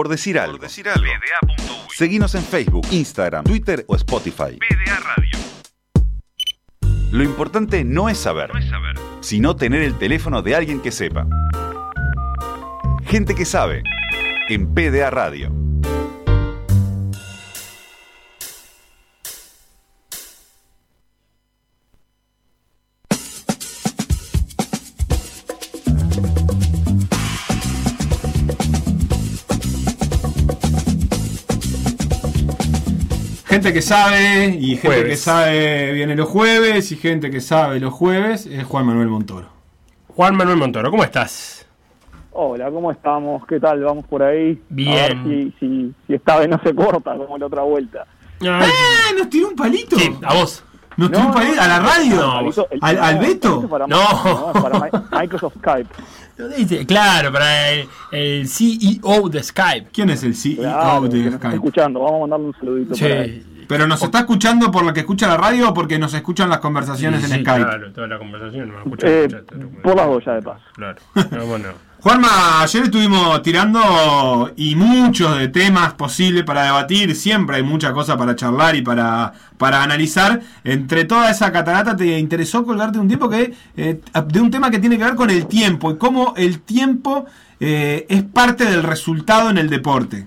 Por decir algo. Seguinos en Facebook, Instagram, Twitter o Spotify. PDA Radio. Lo importante no es saber, No es saber. sino tener el teléfono de alguien que sepa. Gente que sabe. En PDA Radio. Gente que sabe y gente Jueves. que sabe viene los jueves y gente que sabe los jueves es Juan Manuel Montoro. Juan Manuel Montoro, ¿cómo estás? Hola, ¿cómo estamos? ¿Qué tal? Vamos por ahí. Bien. A ver si, si, si esta vez no se corta como la otra vuelta. Ay, ¡Ah! ¿Nos tiró un palito? sí, a vos. ¿Nos tiró un palito? ¿A la radio? No, ¿Al, al no, Beto? para No. no, para Mi- Microsoft Skype. Claro, para el, el CEO de Skype. ¿Quién es el CEO Claro, de nos está Skype? escuchando. Vamos a mandarle un saludito. Sí, ¿Pero nos está escuchando por lo que escucha la radio o porque nos escuchan las conversaciones sí, en sí, Skype? Claro, toda la conversación me la escuché. Eh, bueno. por las dos ya de paso. Claro, pero bueno. Juanma, ayer estuvimos tirando y muchos de temas posibles para debatir, siempre hay mucha cosa para charlar y para, para analizar. Entre toda esa catarata te interesó colgarte un tiempo que eh, de un tema que tiene que ver con el tiempo y cómo el tiempo eh, es parte del resultado en el deporte.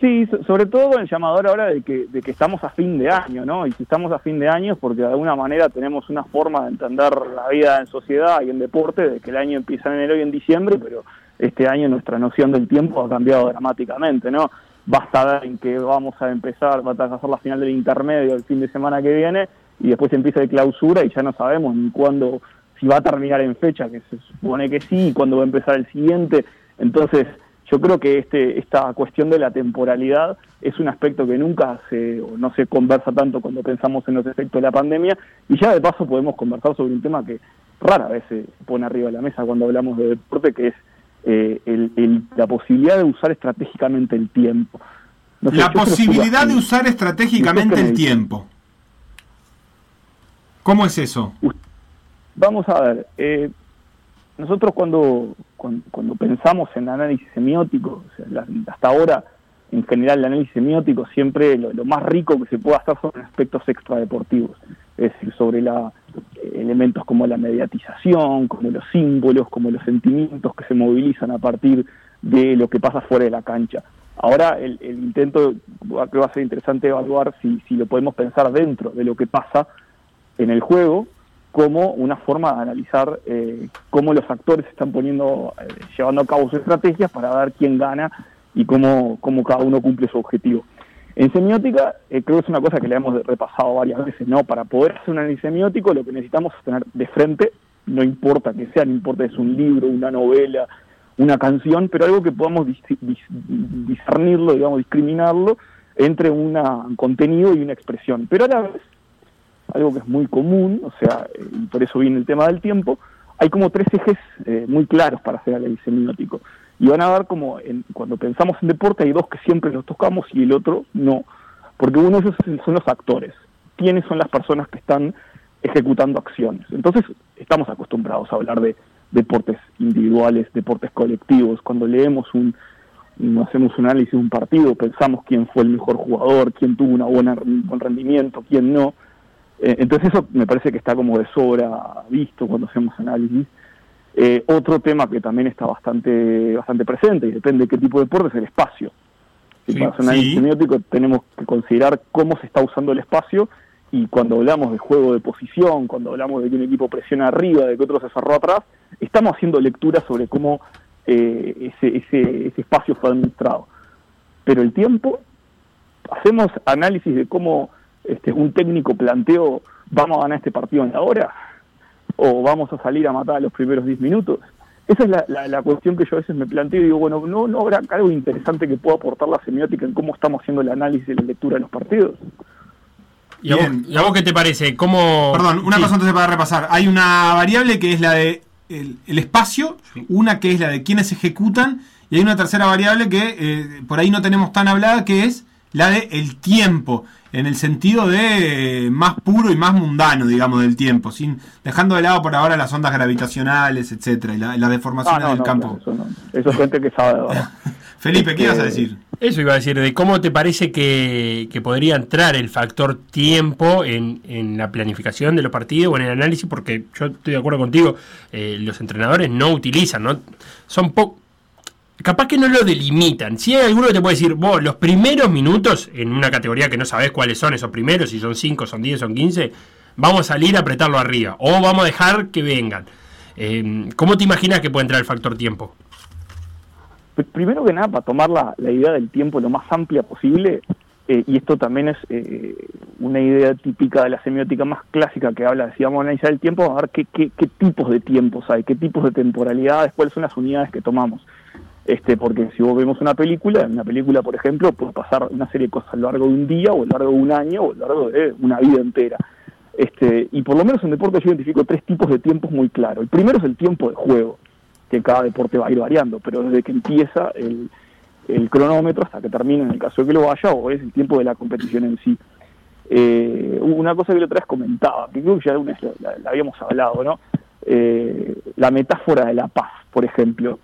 Sí, so- sobre todo el llamador ahora de que, de que estamos a fin de año, ¿no? Y si estamos a fin de año es porque de alguna manera tenemos una forma de entender la vida en sociedad y en deporte, de que el año empieza en enero y en diciembre, pero este año nuestra noción del tiempo ha cambiado dramáticamente, ¿no? Basta ver en que vamos a empezar, va a hacer la final del intermedio el fin de semana que viene y después empieza de clausura y ya no sabemos ni cuándo, si va a terminar en fecha, que se supone que sí, y cuándo va a empezar el siguiente. Entonces, yo creo que este, esta cuestión de la temporalidad es un aspecto que nunca se, o no se conversa tanto cuando pensamos en los efectos de la pandemia y ya de paso podemos conversar sobre un tema que rara vez se pone arriba de la mesa cuando hablamos de deporte, que es eh, el- el- la posibilidad de usar estratégicamente el tiempo. No sé, La que posibilidad de usar estratégicamente ¿Usted qué me el tiempo. ¿Cómo es eso? Vamos a ver, eh, nosotros cuando, cuando, pensamos en análisis semiótico, hasta ahora en general el análisis semiótico siempre lo, lo más rico que se puede hacer son aspectos extradeportivos, es decir, sobre la, elementos como la mediatización, como los símbolos, como los sentimientos que se movilizan a partir de lo que pasa fuera de la cancha. Ahora el, el intento, que va a ser interesante evaluar si, si lo podemos pensar dentro de lo que pasa en el juego como una forma de analizar eh, cómo los actores están poniendo, eh, llevando a cabo sus estrategias para ver quién gana y cómo, cómo cada uno cumple su objetivo. En semiótica, eh, creo que es una cosa que le hemos repasado varias veces, ¿no? Para poder hacer un análisis semiótico, lo que necesitamos es tener de frente, no importa que sea, no importa si es un libro, una novela, una canción, pero algo que podamos dis- dis- discernirlo, digamos, discriminarlo entre una- un contenido y una expresión. Pero a la vez, algo que es muy común, o sea, eh, y por eso viene el tema del tiempo, hay como tres ejes eh, muy claros para hacer análisis semiótico. Y van a ver como en- cuando pensamos en deporte hay dos que siempre los tocamos y el otro no. Porque uno de esos son los actores. ¿Quiénes son las personas que están ejecutando acciones? Entonces estamos acostumbrados a hablar de deportes individuales, deportes colectivos. Cuando leemos un, un- hacemos un análisis de un partido, pensamos quién fue el mejor jugador, quién tuvo una buena, un buen rendimiento, quién no. Eh, entonces eso me parece que está como de sobra visto cuando hacemos análisis. Eh, otro tema que también está bastante, bastante presente y depende de qué tipo de deporte es el espacio. Y Sí, para hacer un análisis sí. semiótico tenemos que considerar cómo se está usando el espacio y cuando hablamos de juego de posición, cuando hablamos de que un equipo presiona arriba, de que otro se cerró atrás, estamos haciendo lectura sobre cómo eh, ese, ese, ese espacio fue administrado. Pero el tiempo, hacemos análisis de cómo este, un técnico planteó, vamos a ganar este partido en la hora, o vamos a salir a matar a los primeros 10 minutos. Esa es la, la- la cuestión que yo a veces me planteo y digo, bueno, ¿no, ¿no habrá algo interesante que pueda aportar la semiótica en cómo estamos haciendo el análisis y la lectura de los partidos? ¿Y a, vos, Bien. y a vos qué te parece? ¿Cómo... Perdón, una Sí. cosa antes para repasar. Hay una variable que es la de el, el espacio, una que es la de quienes ejecutan, y hay una tercera variable que eh, por ahí no tenemos tan hablada, que es la de el tiempo, en el sentido de más puro y más mundano, digamos, del tiempo, sin dejando de lado por ahora las ondas gravitacionales, etcétera, y la, la deformación Ah, no, del no, campo. eso, no. Eso es gente que sabe. Felipe, ¿qué ibas a Este, decir? Eso iba a decir, de cómo te parece que, que podría entrar el factor tiempo en, en la planificación de los partidos o en el análisis, porque yo estoy de acuerdo contigo, eh, los entrenadores no utilizan, ¿no? Son poco... Capaz que no lo delimitan. Si hay alguno que te puede decir, vos, los primeros minutos, en una categoría que no sabés cuáles son esos primeros, si son 5, son 10, son 15, vamos a salir a apretarlo arriba. O vamos a dejar que vengan. Eh, ¿Cómo te imaginas que puede entrar el factor tiempo? Pr- Primero que nada, para tomar la, la idea del tiempo lo más amplia posible, eh, y esto también es eh, una idea típica de la semiótica más clásica que habla, si vamos a analizar el tiempo, vamos a ver qué, qué, qué tipos de tiempos hay, qué tipos de temporalidades, cuáles son las unidades que tomamos. Este, porque si vos vemos una película, en una película, por ejemplo, puede pasar una serie de cosas a lo largo de un día, o a lo largo de un año, o a lo largo de una vida entera. Este, y por lo menos en deporte yo identifico tres tipos de tiempos muy claros. El primero es el tiempo de juego, que cada deporte va a ir variando, pero desde que empieza el, cronómetro hasta que termine, en el caso de que lo vaya, o es el tiempo de la competición en sí. Eh, una cosa que la otra vez comentaba, que creo que ya la- la habíamos hablado, ¿no? Eh, la metáfora de la paz, por ejemplo,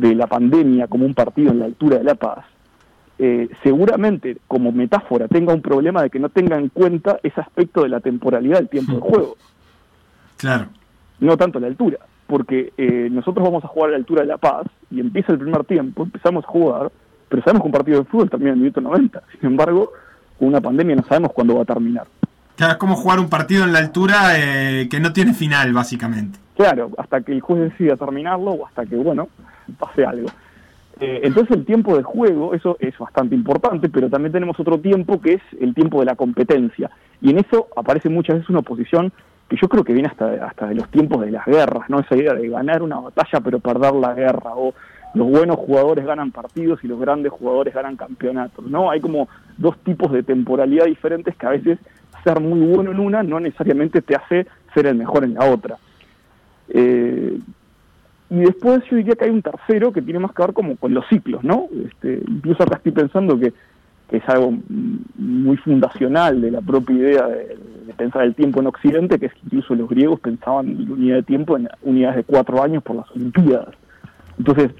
de la pandemia como un partido en la altura de la paz, eh, seguramente como metáfora tenga un problema de que no tenga en cuenta ese aspecto de la temporalidad del tiempo de juego Claro. no tanto la altura, porque eh, nosotros vamos a jugar a la altura de La Paz y empieza el primer tiempo, empezamos a jugar, pero sabemos que un partido de fútbol termina en el minuto 90. Sin embargo, con una pandemia no sabemos cuándo va a terminar. Claro, es como jugar un partido en la altura eh, que no tiene final, básicamente. Claro, hasta que el juez decida terminarlo o hasta que, bueno, pase algo. Eh, entonces el tiempo de juego, eso es bastante importante, pero también tenemos otro tiempo que es el tiempo de la competencia. Y en eso aparece muchas veces una oposición que yo creo que viene hasta, hasta de los tiempos de las guerras, ¿no? Esa idea de ganar una batalla pero perder la guerra, o los buenos jugadores ganan partidos y los grandes jugadores ganan campeonatos, ¿no? Hay como dos tipos de temporalidad diferentes que a veces ser muy bueno en una no necesariamente te hace ser el mejor en la otra. Eh, y después yo diría que hay un tercero que tiene más que ver como con los ciclos, ¿no? Este, incluso acá estoy pensando que, que es algo muy fundacional de la propia idea de, de pensar el tiempo en Occidente, que es que incluso los griegos pensaban la unidad de tiempo en unidades de cuatro años por las Olimpiadas. Entonces,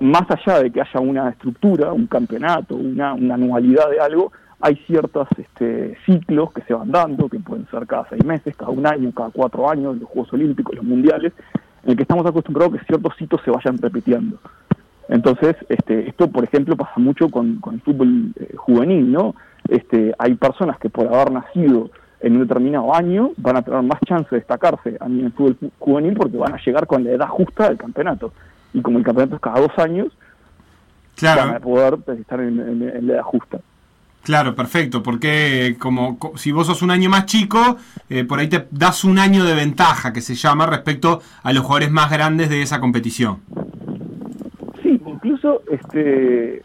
más allá de que haya una estructura, un campeonato, una, una anualidad de algo, hay ciertos este, ciclos que se van dando, que pueden ser cada seis meses, cada un año, cada cuatro años, los Juegos Olímpicos, los Mundiales, en el que estamos acostumbrados a que ciertos hitos se vayan repitiendo. Entonces, este, esto, por ejemplo, pasa mucho con, con el fútbol eh, juvenil, ¿no? Este, hay personas que por haber nacido en un determinado año van a tener más chance de destacarse a nivel fútbol ju- juvenil porque van a llegar con la edad justa del campeonato. Y como el campeonato es cada dos años, van a Claro, poder pues, estar en, en- en la edad justa. Claro, perfecto. Porque como co- si vos sos un año más chico, eh, por ahí te das un año de ventaja, que se llama, respecto a los jugadores más grandes de esa competición. Sí, incluso este,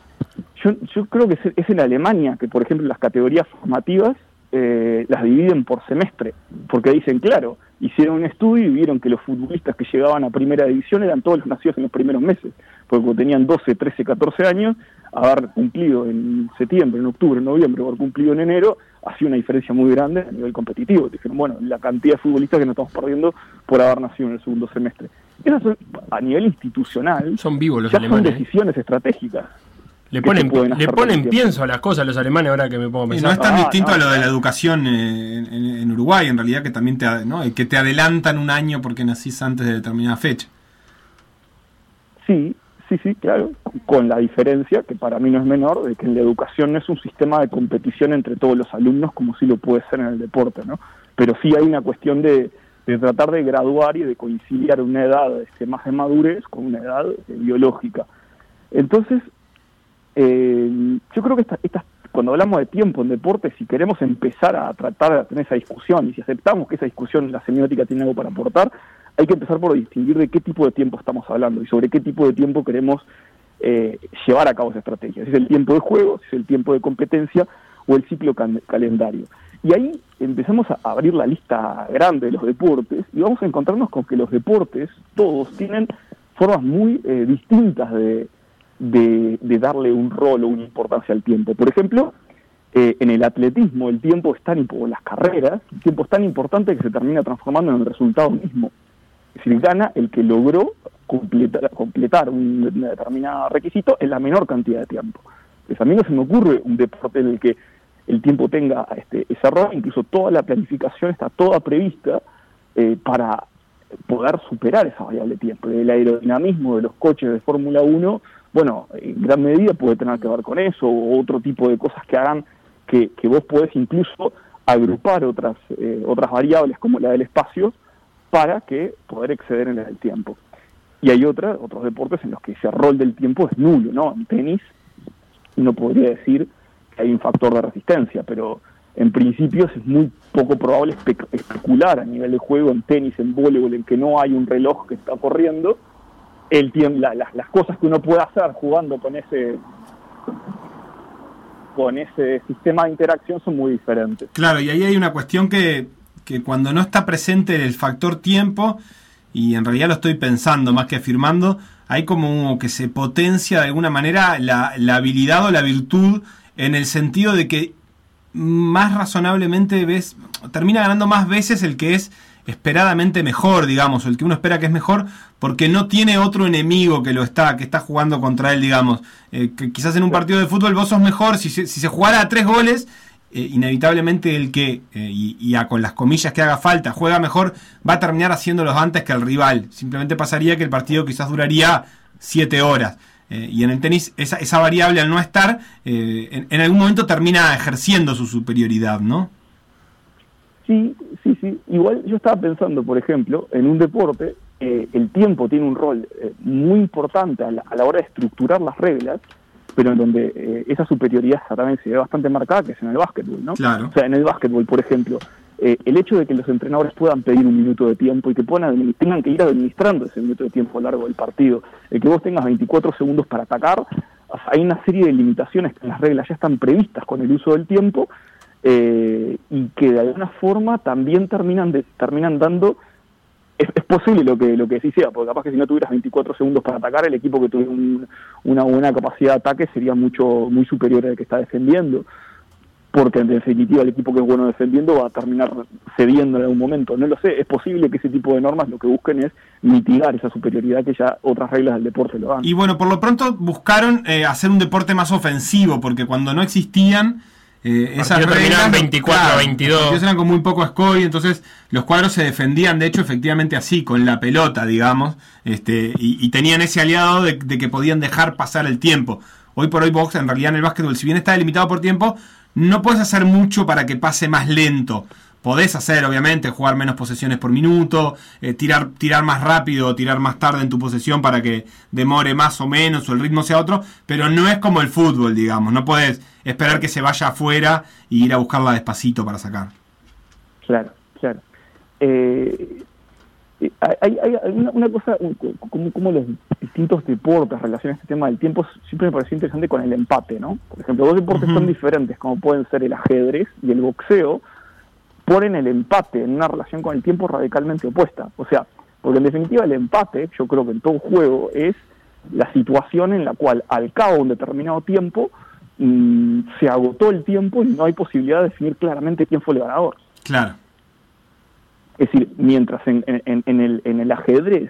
yo, yo creo que es en Alemania que, por ejemplo, las categorías formativas eh, las dividen por semestre, porque dicen, claro, hicieron un estudio y vieron que los futbolistas que llegaban a primera división eran todos los nacidos en los primeros meses, porque tenían 12, 13, 14 años, haber cumplido en septiembre, en octubre, en noviembre, haber cumplido en enero, hacía una diferencia muy grande a nivel competitivo. Dijeron, bueno, la cantidad de futbolistas que nos estamos perdiendo por haber nacido en el segundo semestre. Esas son, a nivel institucional, Son vivos los ya son alemanes. ¿eh? decisiones estratégicas. Le ponen, le ponen pienso a las cosas los alemanes ahora que me pongo a Y no pensar. es tan Ah, distinto no, a lo de la educación en, en- en Uruguay, en realidad, que también te, ad- ¿no? que te adelantan un año porque nacís antes de determinada fecha. Sí, sí, sí, claro, con la diferencia, que para mí no es menor, de que en la educación no es un sistema de competición entre todos los alumnos como sí lo puede ser en el deporte, ¿no? Pero sí hay una cuestión de, de tratar de graduar y de conciliar una edad este, más de madurez con una edad eh, biológica. Entonces, eh, yo creo que esta- estas- cuando hablamos de tiempo en deporte, si queremos empezar a tratar de tener esa discusión y si aceptamos que esa discusión la semiótica tiene algo para aportar, hay que empezar por distinguir de qué tipo de tiempo estamos hablando y sobre qué tipo de tiempo queremos eh, llevar a cabo esa estrategia. Si es el tiempo de juego, si es el tiempo de competencia o el ciclo calendario. Y ahí empezamos a abrir la lista grande de los deportes y vamos a encontrarnos con que los deportes, todos, tienen formas muy eh, distintas de, de, de darle un rol o una importancia al tiempo. Por ejemplo, eh, en el atletismo el tiempo es tan, o las carreras, el tiempo es tan importante que se termina transformando en el resultado mismo. Es decir, gana el que logró completar, completar un determinado requisito en la menor cantidad de tiempo. Pues a mí no se me ocurre un deporte en el que el tiempo tenga este, ese error, incluso toda la planificación está toda prevista eh, para poder superar esa variable de tiempo. El aerodinamismo de los coches de Fórmula 1, bueno, en gran medida puede tener que ver con eso, o otro tipo de cosas que hagan que, vos podés incluso agrupar otras, eh, otras variables como la del espacio para que poder exceder en la del tiempo. Y hay otras, otros deportes en los que ese rol del tiempo es nulo, ¿no? En tenis uno podría decir que hay un factor de resistencia, pero en principio es muy poco probable especular a nivel de juego en tenis, en voleibol, en que no hay un reloj que está corriendo, el tiempo, las cosas que uno puede hacer jugando con ese con ese sistema de interacción son muy diferentes. Claro, y ahí hay una cuestión que, que cuando no está presente el factor tiempo, y en realidad lo estoy pensando más que afirmando, hay como que se potencia de alguna manera la, la habilidad o la virtud en el sentido de que más razonablemente ves, termina ganando más veces el que es esperadamente mejor, digamos, o el que uno espera que es mejor, porque no tiene otro enemigo que lo está, que está jugando contra él, digamos. Eh, que quizás en un partido de fútbol vos sos mejor, si se, si se jugara a tres goles, eh, inevitablemente el que, eh, y, con las comillas que haga falta, juega mejor, va a terminar haciéndolos antes que el rival. Simplemente pasaría que el partido quizás duraría siete horas. Y en el tenis esa, esa, variable al no estar, en, en algún momento termina ejerciendo su superioridad, ¿no? Sí, sí, sí. Igual yo estaba pensando, por ejemplo, en un deporte, eh, el tiempo tiene un rol eh, muy importante a la, hora de estructurar las reglas, pero en donde eh, esa superioridad también se ve bastante marcada, que es en el básquetbol, ¿no? Claro. O sea, en el básquetbol, por ejemplo, el hecho de que los entrenadores puedan pedir un minuto de tiempo y que puedan tengan que ir administrando ese minuto de tiempo a lo largo del partido, el que vos tengas 24 segundos para atacar, hay una serie de limitaciones que en las reglas ya están previstas con el uso del tiempo eh, y que de alguna forma también terminan, de, terminan dando es, posible lo que lo que sí sea, porque capaz que si no tuvieras 24 segundos para atacar, el equipo que tuviera una buena capacidad de ataque sería mucho muy superior al que está defendiendo, porque en definitiva el equipo que es bueno defendiendo va a terminar cediendo en algún momento. No lo sé, es posible que ese tipo de normas lo que busquen es mitigar esa superioridad que ya otras reglas del deporte lo dan. Y bueno, por lo pronto buscaron eh, hacer un deporte más ofensivo, porque cuando no existían eh, esas reglas 24 a 22. eran con muy poco score, entonces los cuadros se defendían, de hecho, efectivamente así, con la pelota, digamos, este, y, tenían ese aliado de, que podían dejar pasar el tiempo. Hoy por hoy, box, en realidad en el básquetbol, si bien está delimitado por tiempo, no puedes hacer mucho para que pase más lento. Podés hacer, obviamente, jugar menos posesiones por minuto, eh, tirar, tirar más rápido tirar más tarde en tu posesión para que demore más o menos o el ritmo sea otro, pero no es como el fútbol, digamos. No puedes esperar que se vaya afuera y ir a buscarla despacito para sacar. Claro, claro. Eh, eh, hay, una, cosa, como, como, los distintos deportes relacionan este tema del tiempo, siempre me pareció interesante con el empate, ¿no? Por ejemplo, dos deportes son diferentes, como pueden ser el ajedrez y el boxeo, ponen el empate en una relación con el tiempo radicalmente opuesta. O sea, porque en definitiva el empate, yo creo que en todo juego, es la situación en la cual al cabo de un determinado tiempo mm, se agotó el tiempo y no hay posibilidad de definir claramente quién fue el ganador. Claro. Es decir, mientras en, el, en el ajedrez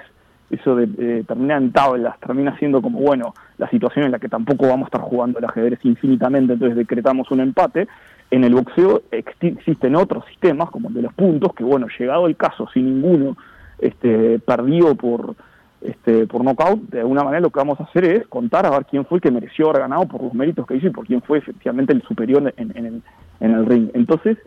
eso de, terminar en tablas termina siendo como, bueno, la situación en la que tampoco vamos a estar jugando el ajedrez infinitamente, entonces decretamos un empate, en el boxeo existen otros sistemas, como el de los puntos, que bueno, llegado el caso, si ninguno este, perdió por, este, por knockout, de alguna manera lo que vamos a hacer es contar a ver quién fue el que mereció haber ganado por los méritos que hizo y por quién fue efectivamente el superior en, el, en el ring. Entonces,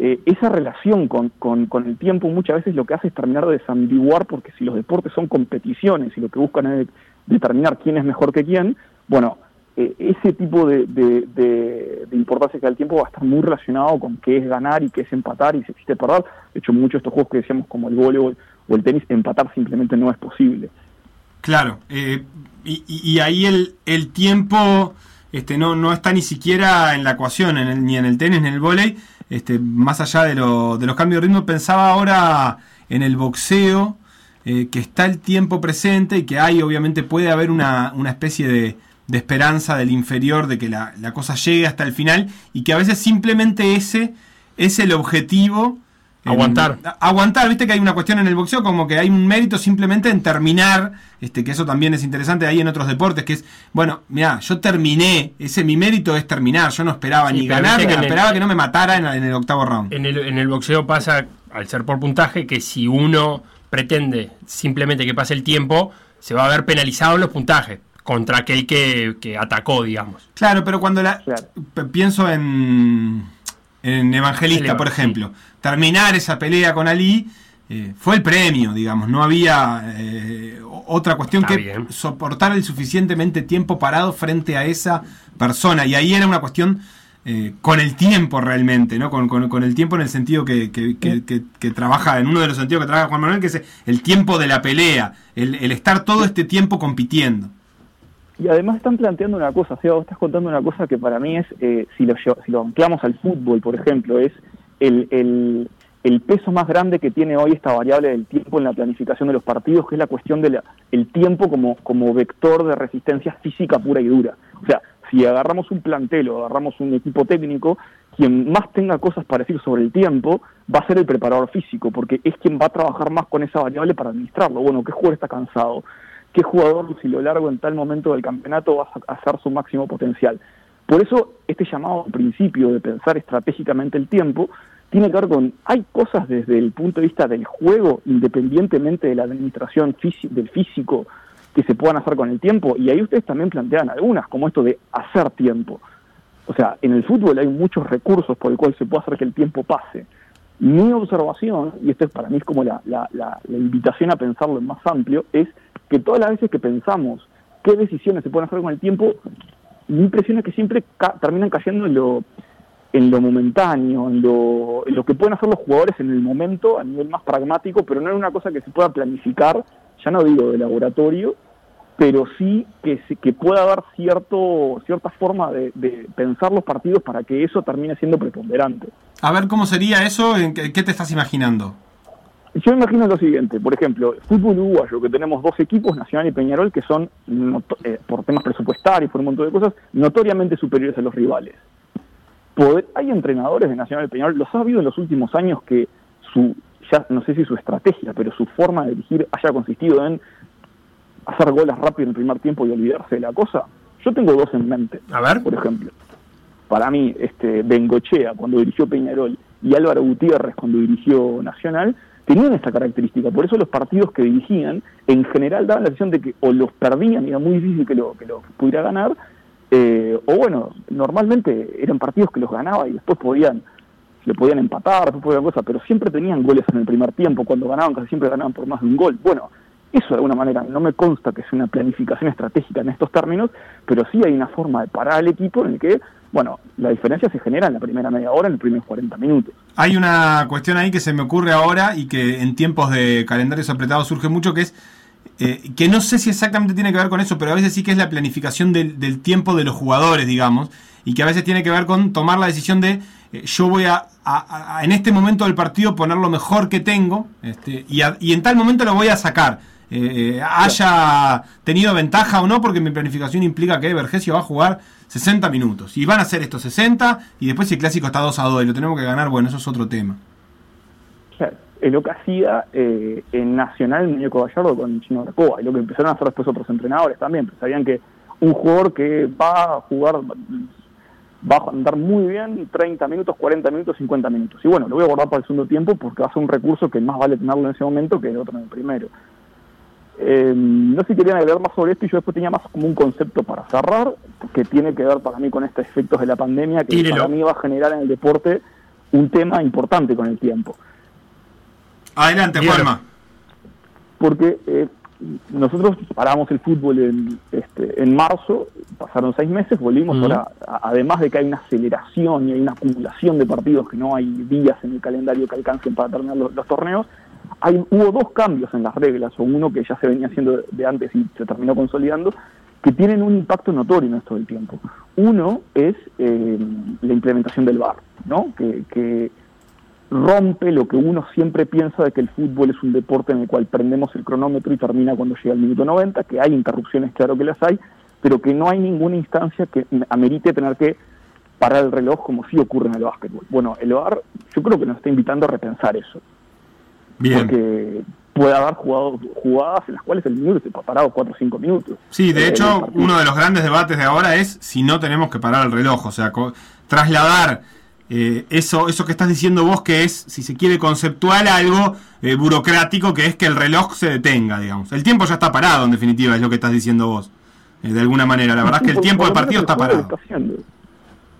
eh, esa relación con, con, con, el tiempo muchas veces lo que hace es terminar de desambiguar, porque si los deportes son competiciones y lo que buscan es determinar quién es mejor que quién, bueno, eh, ese tipo de, de, importancia que da el tiempo va a estar muy relacionado con qué es ganar y qué es empatar y si existe perder. De hecho, muchos de estos juegos que decíamos como el voleibol o el tenis, empatar simplemente no es posible. Claro, eh, y, ahí el, el tiempo este, no, no está ni siquiera en la ecuación, ni en el tenis ni en el voleibol, este, más allá de, lo, de los cambios de ritmo. Pensaba ahora en el boxeo, eh, que está el tiempo presente y que hay, obviamente, puede haber una, especie de de esperanza del inferior, de que la, la, cosa llegue hasta el final y que a veces simplemente ese es el objetivo. Aguantar. aguantar, viste que hay una cuestión en el boxeo como que hay un mérito simplemente en terminar, este, que eso también es interesante ahí en otros deportes, que es, bueno, mira, yo terminé, ese mi mérito es terminar, yo no esperaba ni ganar, esperaba que no me matara en, en, el octavo round. En el, en el boxeo pasa, al ser por puntaje, que si uno pretende simplemente que pase el tiempo, se va a ver penalizado en los puntajes contra aquel que, que atacó, digamos. Claro, pero cuando la pienso en, en Evangelista, por ejemplo, terminar esa pelea con Ali eh, fue el premio, digamos, no había eh, otra cuestión que soportar el suficientemente tiempo parado frente a esa persona, y ahí era una cuestión eh, con el tiempo realmente, ¿no? Con, con, el tiempo en el sentido que, que, trabaja, en uno de los sentidos que trabaja Juan Manuel, que es el tiempo de la pelea, el, el estar todo este tiempo compitiendo. Y además están planteando una cosa, o sea, vos estás contando una cosa que para mí es, eh, si, lo, si lo anclamos al fútbol, por ejemplo, es el, el, peso más grande que tiene hoy esta variable del tiempo en la planificación de los partidos, que es la cuestión del el tiempo como, como vector de resistencia física pura y dura. O sea, si agarramos un plantel o agarramos un equipo técnico, quien más tenga cosas para decir sobre el tiempo va a ser el preparador físico, porque es quien va a trabajar más con esa variable para administrarlo. Bueno, ¿qué jugador está cansado? ¿Qué jugador, si lo largo en tal momento del campeonato, va a hacer su máximo potencial? Por eso, este llamado principio de pensar estratégicamente el tiempo tiene que ver con, hay cosas desde el punto de vista del juego, independientemente de la administración del físico, que se puedan hacer con el tiempo, y ahí ustedes también plantean algunas, como esto de hacer tiempo. O sea, en el fútbol hay muchos recursos por el cual se puede hacer que el tiempo pase. Mi observación, y esto es para mí es como la, invitación a pensarlo en más amplio, es que todas las veces que pensamos qué decisiones se pueden hacer con el tiempo, mi impresión es que siempre terminan cayendo en lo, en lo momentáneo, en lo, en lo que pueden hacer los jugadores en el momento a nivel más pragmático, pero no es una cosa que se pueda planificar, ya no digo de laboratorio, pero sí que, que pueda haber cierto, cierta forma de, pensar los partidos para que eso termine siendo preponderante. A ver, ¿cómo sería eso? ¿En qué, te estás imaginando? Yo me imagino lo siguiente, por ejemplo, fútbol uruguayo, que tenemos dos equipos, Nacional y Peñarol, que son, eh, por temas presupuestarios, por un montón de cosas, notoriamente superiores a los rivales. hay entrenadores de Nacional y Peñarol, los ha habido en los últimos años que su, ya no sé si su estrategia, pero su forma de dirigir haya consistido en hacer goles rápido en el primer tiempo y olvidarse de la cosa. Yo tengo dos en mente. A ver. Por ejemplo, para mí, este Bengochea cuando dirigió Peñarol y Álvaro Gutiérrez cuando dirigió Nacional tenían esta característica. Por eso los partidos que dirigían en general daban la sensación de que o los perdían y era muy difícil que lo, que lo pudiera ganar, eh, o bueno, normalmente eran partidos que los ganaba y después podían le podían empatar, después podían cosas, pero siempre tenían goles en el primer tiempo, cuando ganaban casi siempre ganaban por más de un gol. Bueno, eso de alguna manera no me consta que sea una planificación estratégica en estos términos, pero sí hay una forma de parar al equipo en el que, bueno, la diferencia se genera en la primera media hora, en los primeros 40 minutos. Hay una cuestión ahí que se me ocurre ahora y que en tiempos de calendarios apretados surge mucho, que es eh, que no sé si exactamente tiene que ver con eso, pero a veces sí que es la planificación del, tiempo de los jugadores, digamos, y que a veces tiene que ver con tomar la decisión de eh, yo voy a, en este momento del partido poner lo mejor que tengo este, y, y en tal momento lo voy a sacar. Eh, eh, haya tenido ventaja o no, porque mi planificación implica que Vergesio va a jugar 60 minutos. Y van a ser estos 60, y después si el clásico está 2 a 2 y lo tenemos que ganar, bueno, eso es otro tema. Es lo que hacía eh, en Nacional muñeco Gallardo con Chino Arcoa, y lo que empezaron a hacer después otros entrenadores también, pues sabían que un jugador que va a jugar va a andar muy bien 30 minutos, 40 minutos, 50 minutos. Y bueno, lo voy a guardar para el segundo tiempo porque va a ser un recurso que más vale tenerlo en ese momento que el otro en el primero. Eh, no sé si querían agregar más sobre esto y yo después tenía más como un concepto para cerrar, que tiene que ver para mí con estos efectos de la pandemia, que para mí va a generar en el deporte un tema importante con el tiempo. Adelante, Juanma. Porque eh, nosotros paramos el fútbol en, este, en marzo, pasaron seis meses, volvimos ahora, además de que hay una aceleración y hay una acumulación de partidos que no hay días en el calendario que alcancen para terminar los torneos, hay, hubo dos cambios en las reglas, o uno que ya se venía haciendo de antes y se terminó consolidando, que tienen un impacto notorio en esto del tiempo. Uno es eh, la implementación del VAR, ¿no? Que, que, rompe lo que uno siempre piensa de que el fútbol es un deporte en el cual prendemos el cronómetro y termina cuando llega el minuto 90, que hay interrupciones, claro que las hay, pero que no hay ninguna instancia que amerite tener que parar el reloj como sí ocurre en el básquetbol. Bueno, el VAR yo creo que nos está invitando a repensar eso. Bien. Porque puede haber jugado, jugadas en las cuales el minuto se parado 4 o 5 minutos. Sí, de Eh, hecho, uno de los grandes debates de ahora es si no tenemos que parar el reloj, o sea, trasladar eh, eso, eso que estás diciendo vos, que es, si se quiere, conceptual algo eh, burocrático, que es que el reloj se detenga, digamos. El tiempo ya está parado, en definitiva, es lo que estás diciendo vos, eh, de alguna manera. La verdad es que el tiempo de partido está parado.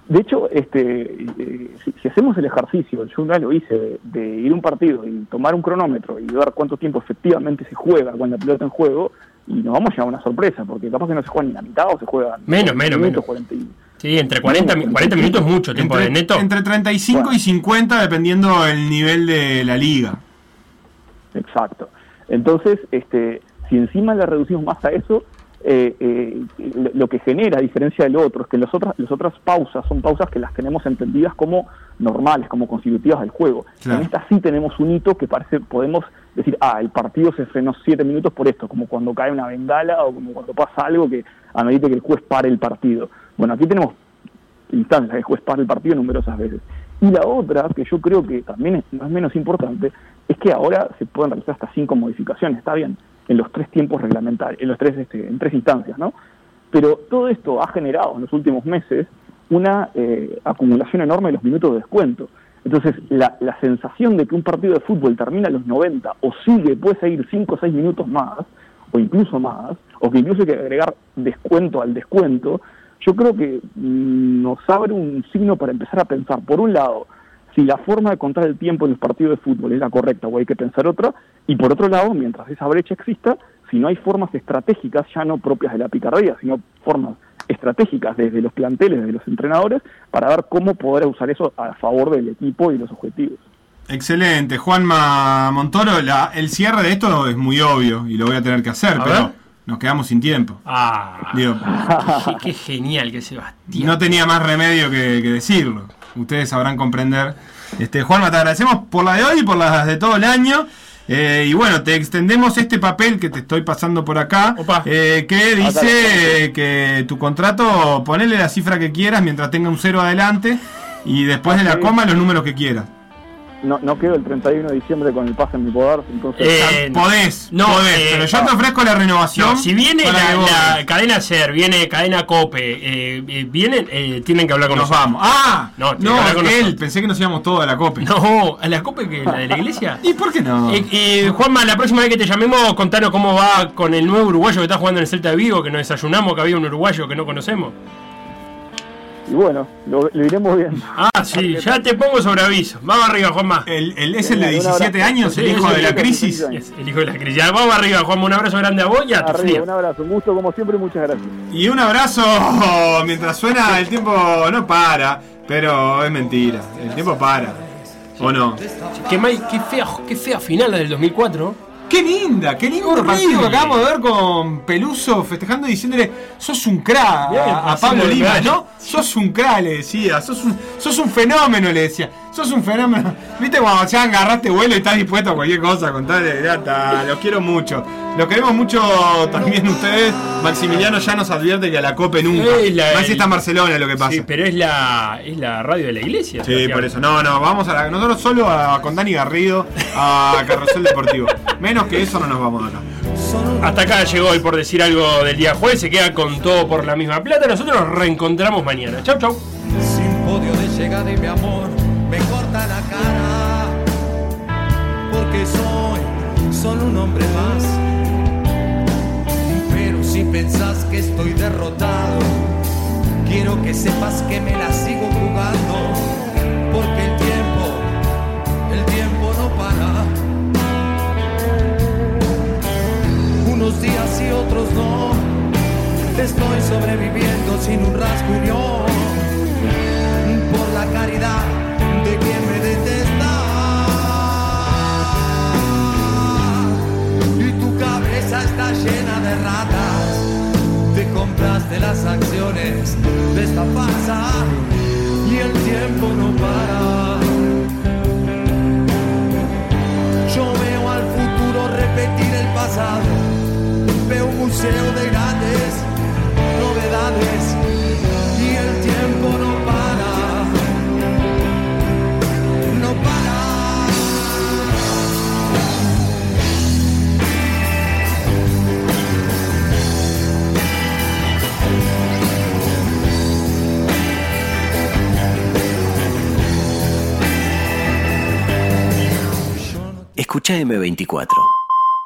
De hecho, este, eh, si, si hacemos el ejercicio, yo una lo hice, de, de ir a un partido y tomar un cronómetro y ver cuánto tiempo efectivamente se juega con la pelota en juego, y nos vamos a llevar una sorpresa, porque capaz que no se juega ni la mitad o se juega Menos, menos, menos. 40 y- Sí, entre 40, mi- 40 minutos es mucho tiempo Entre, de neto. entre 35 Bueno. y 50, dependiendo el nivel de la liga. Exacto. Entonces, este, si encima le reducimos más a eso, eh, eh, lo, que genera, a diferencia del otro, es que las otras, las otras pausas son pausas que las tenemos entendidas como normales, como constitutivas del juego. Claro. En esta sí tenemos un hito que parece, podemos decir, ah, el partido se frenó siete minutos por esto, como cuando cae una bengala o como cuando pasa algo que amerite que el juez pare el partido. Bueno, aquí tenemos instancias que el juez para el partido numerosas veces. Y la otra, que yo creo que también es, es menos importante, es que ahora se pueden realizar hasta cinco modificaciones, está bien, en los tres tiempos reglamentarios, en los tres, este, en tres instancias, ¿no? Pero todo esto ha generado en los últimos meses una eh, acumulación enorme de los minutos de descuento. Entonces, la, la sensación de que un partido de fútbol termina a los 90 o sigue, puede seguir 5 o 6 minutos más, o incluso más, o que incluso hay que agregar descuento al descuento, yo creo que mm, nos abre un signo para empezar a pensar, por un lado, si la forma de contar el tiempo en los partidos de fútbol es la correcta o hay que pensar otra, y por otro lado, mientras esa brecha exista, si no hay formas estratégicas, ya no propias de la picardía, sino formas estratégicas desde los planteles, desde los entrenadores, para ver cómo poder usar eso a favor del equipo y los objetivos. Excelente, Juanma Montoro, la- el cierre de esto es muy obvio y lo voy a tener que hacer, A pero ver. nos quedamos sin tiempo. Ah, Digo, qué, qué genial que Sebastián. no tenía más remedio que, que decirlo. Ustedes sabrán comprender. Este, Juanma, te agradecemos por la de hoy y por las de todo el año. Eh, y bueno, te extendemos este papel que te estoy pasando por acá, Opa. eh, que dice que tu contrato, ponele la cifra que quieras mientras tenga un cero adelante y después de la coma los números que quieras. No, no quedo el 31 de diciembre con el pase en mi poder, entonces... Eh, podés, no, podés, eh, pero yo te ofrezco la renovación. No, si viene la, la cadena SER, viene cadena COPE, eh, eh, vienen, eh, tienen que hablar con Nos nosotros. vamos. Ah, No, no, que con él, nosotros. pensé que nos íbamos todos a la copa. No, ¿a la COPE que la de la iglesia? ¿Y por qué no? Eh, eh, Juanma, la próxima vez que te llamemos, contanos cómo va con el nuevo uruguayo que está jugando en el Celta de Vigo, que nos desayunamos, que había un uruguayo que no conocemos. Y bueno, lo, lo iremos viendo. Ah, sí, ya te pongo sobre aviso. Vamos arriba, Juanma. El, el- es el de Un 17 abrazo. años, el hijo de la crisis. Es el hijo de la crisis. Ya, vamos arriba, Juanma. Un abrazo grande a vos y a tu Arriba, un abrazo, un gusto como siempre, muchas gracias. Y un abrazo mientras suena, el tiempo no para, pero es mentira, el tiempo para. ¿O no? Qué, qué, fea, qué fea final la del 2004. Qué linda, qué lindo Horrible. partido que acabamos de ver con Peluso festejando y diciéndole, sos un Bien, a, Pablo lo Lima. ¿no? Sos un crack, le decía, sos un, sos un fenómeno, le decía, sos un fenómeno. ¿Viste cuando ya agarraste vuelo y estás dispuesto a cualquier cosa, contarle, los quiero mucho. Los queremos mucho también ustedes. Maximiliano ya nos advierte que a la COPE nunca. Es la- Más si está en Barcelona lo que pasa. Sí, pero es la, es la radio de la iglesia. Sí, por eso. No, no, vamos a la, nosotros solo a, con Dani Garrido a Carrusel Deportivo. Menos que eso no nos vamos acá. Hasta acá llegó hoy por decir algo del día jueves. Se queda con todo por la misma plata. Nosotros nos reencontramos mañana. Chau, chau. Sin podio de llegada y mi amor me corta la cara. Porque soy solo un hombre más. Pero si pensás que estoy derrotado, quiero que sepas que me la sigo jugando. Porque el tiempo, el tiempo no para. Unos días y otros no. Estoy sobreviviendo sin un rasguño por la caridad de quien me detesta. Y tu cabeza está llena de ratas. Te compraste las acciones de esta farsa y el tiempo no para. Yo veo al futuro repetir el pasado. Museo de grandes. No ciudades y el tiempo no para, no para. Escucha M24.